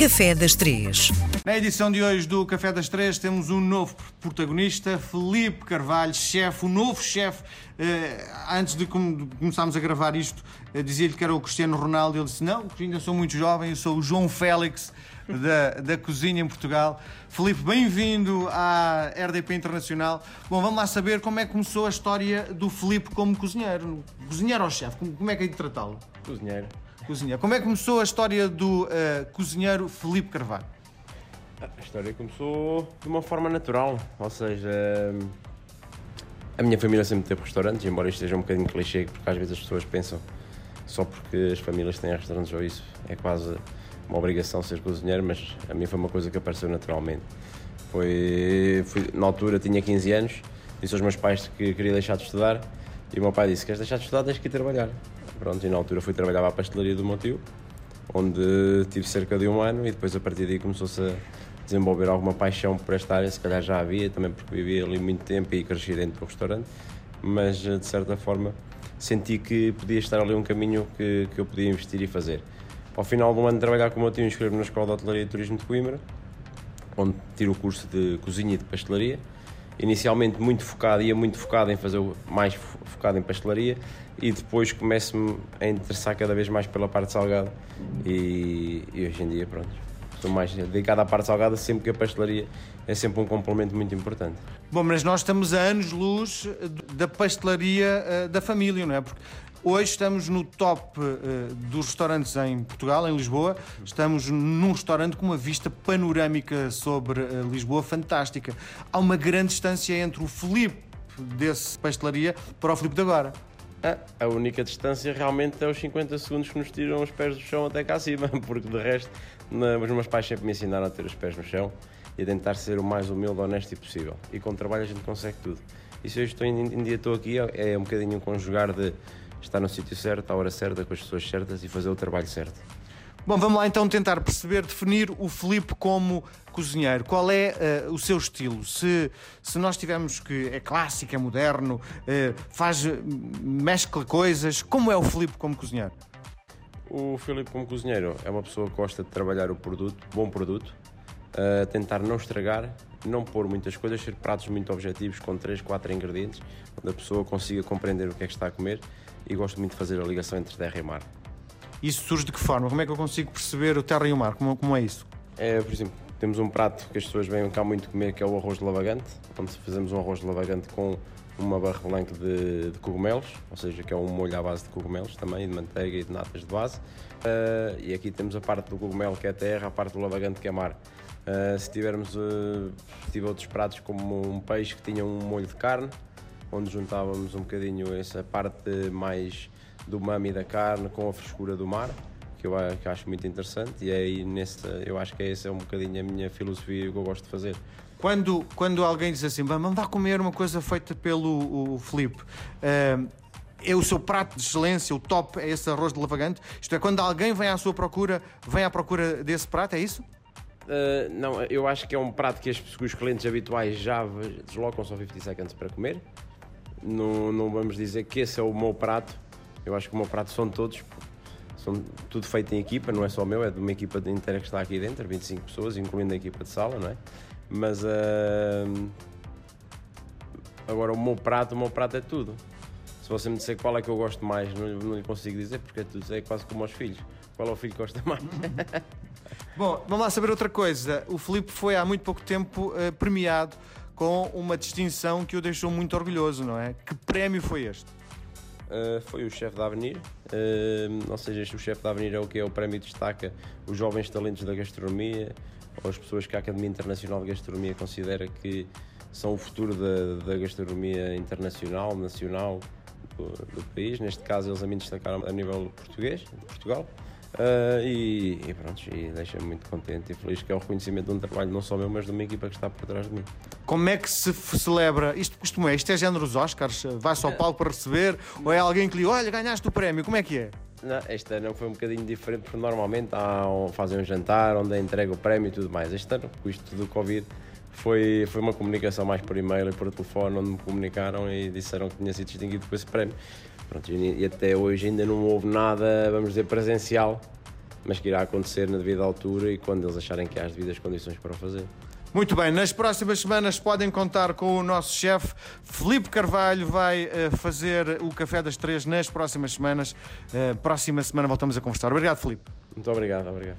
Café das Três. Na edição de hoje do Café das Três temos um novo protagonista, Felipe Carvalho, chefe, o novo chefe. Eh, antes de, com, de, começarmos a gravar isto, eh, dizia-lhe que era o Cristiano Ronaldo. Ele disse: Não, ainda sou muito jovem, eu sou o João Félix da, da cozinha em Portugal. Felipe, bem-vindo à RDP Internacional. Bom, vamos lá saber como é que começou a história do Felipe como cozinheiro. Cozinheiro ou chefe? Como, como é que é de tratá-lo? Cozinheiro. Cozinheiro. Como é que começou a história do uh, cozinheiro Felipe Carvalho? A história começou de uma forma natural, ou seja, a minha família sempre teve restaurantes, embora isto seja um bocadinho clichê, porque às vezes as pessoas pensam só porque as famílias têm restaurantes ou isso é quase uma obrigação ser cozinheiro, mas a mim foi uma coisa que apareceu naturalmente. Foi, fui, na altura tinha 15 anos, disse aos meus pais que queria deixar de estudar e o meu pai disse: Queres deixar de estudar? Tens que ir trabalhar. Pronto, e na altura fui trabalhar a pastelaria do meu tio, onde tive cerca de um ano e depois a partir daí começou-se a desenvolver alguma paixão por esta área, se calhar já havia, também porque vivia ali muito tempo e cresci dentro do restaurante, mas de certa forma senti que podia estar ali um caminho que, que eu podia investir e fazer. Ao final do ano de trabalhar com o meu tio, inscrevo-me na Escola de Hotelaria e Turismo de Coimbra, onde tiro o curso de cozinha e de pastelaria. Inicialmente muito focado, ia muito focado em fazer mais focado em pastelaria e depois começo-me a interessar cada vez mais pela parte salgada e, e hoje em dia, pronto, estou mais dedicado à parte salgada, sempre que a pastelaria é sempre um complemento muito importante. Bom, mas nós estamos a anos-luz da pastelaria eh, da família, não é? Porque Hoje estamos no top uh, dos restaurantes em Portugal, em Lisboa. Estamos num restaurante com uma vista panorâmica sobre uh, Lisboa fantástica. Há uma grande distância entre o Felipe desse pastelaria para o Felipe de agora. A única distância realmente é os 50 segundos que nos tiram os pés do chão até cá acima, porque de resto, os meus pais sempre me ensinaram a ter os pés no chão e a tentar ser o mais humilde, honesto e possível. E com trabalho a gente consegue tudo. E se hoje estou, em dia estou aqui, é um bocadinho um conjugar de estar no sítio certo, à hora certa, com as pessoas certas e fazer o trabalho certo. Bom, vamos lá então tentar perceber, definir o Filipe como cozinheiro. Qual é uh, o seu estilo? Se, se nós tivermos que é clássico, é moderno, uh, faz, mescla coisas, como é o Filipe como cozinheiro? O Filipe como cozinheiro é uma pessoa que gosta de trabalhar o produto, bom produto, uh, tentar não estragar, não pôr muitas coisas, ser pratos muito objetivos com 3, 4 ingredientes, onde a pessoa consiga compreender o que é que está a comer e gosto muito de fazer a ligação entre terra e mar. Isso surge de que forma? Como é que eu consigo perceber o terra e o mar? Como, como é isso? É, por exemplo, temos um prato que as pessoas vêm cá muito comer que é o arroz de lavagante, onde fazemos um arroz de lavagante com uma barra blanca de, de, cogumelos, ou seja, que é um molho à base de cogumelos também, de manteiga e de natas de base. Uh, e aqui temos a parte do cogumelo que é terra, a parte do lavagante que é mar. Uh, se tivermos uh, tive outros pratos como um peixe que tinha um molho de carne, onde juntávamos um bocadinho essa parte mais do mami da carne com a frescura do mar, que eu, que acho muito interessante, e aí nesse, eu acho que essa é um bocadinho a minha filosofia e o que eu gosto de fazer. Quando, quando alguém diz assim, vamos lá comer uma coisa feita pelo o Filipe, uh, é o seu prato de excelência, o top é esse arroz de lavagante? Isto é, quando alguém vem à sua procura, vem à procura desse prato, é isso? Uh, não, eu acho que é um prato que, as, que os clientes habituais já deslocam-se ao 50 seconds para comer. Não, não vamos dizer que esse é o meu prato. Eu acho que o meu prato são todos, são tudo feito em equipa, não é só meu, é de uma equipa inteira que está aqui dentro, 25 pessoas, incluindo a equipa de sala, não é? Mas uh, agora o meu prato, o meu prato é tudo. Se você me disser qual é que eu gosto mais, não, não lhe consigo dizer, porque é, tudo, é quase como aos filhos. Qual é o filho que gosta mais? Bom, vamos lá saber outra coisa. O Filipe foi há muito pouco tempo uh, premiado com uma distinção que o deixou muito orgulhoso, não é? Que prémio foi este? Uh, foi o chefe da Avenir, uh, ou seja, o chefe da Avenir é o que é o prémio destaca os jovens talentos da gastronomia, ou as pessoas que a Academia Internacional de Gastronomia considera que são o futuro da, da gastronomia internacional, nacional do, do, país. Neste caso, eles a mim destacaram a nível português, de Portugal. Uh, e, e pronto, e deixa-me muito contente e feliz que é o reconhecimento de um trabalho não só meu, mas de uma equipa que está por trás de mim. Como é que se celebra? Isto, isto é, isto é género dos Oscars? Vai-se ao palco para receber? Ou é alguém que lhe olha, ganhaste o prémio? Como é que é? Não, este ano foi um bocadinho diferente, porque normalmente há fazem um jantar onde é entrega o prémio e tudo mais. Este ano, com isto do Covid, foi, foi uma comunicação mais por e-mail e por telefone, onde me comunicaram e disseram que tinha sido distinguido com esse prémio. Pronto, e até hoje ainda não houve nada, vamos dizer, presencial mas que irá acontecer na devida altura e quando eles acharem que há as devidas condições para o fazer. Muito bem, nas próximas semanas podem contar com o nosso chefe Felipe Carvalho, vai uh, fazer o Café das Três nas próximas semanas. Uh, próxima semana voltamos a conversar. Obrigado, Felipe. Muito obrigado, obrigado.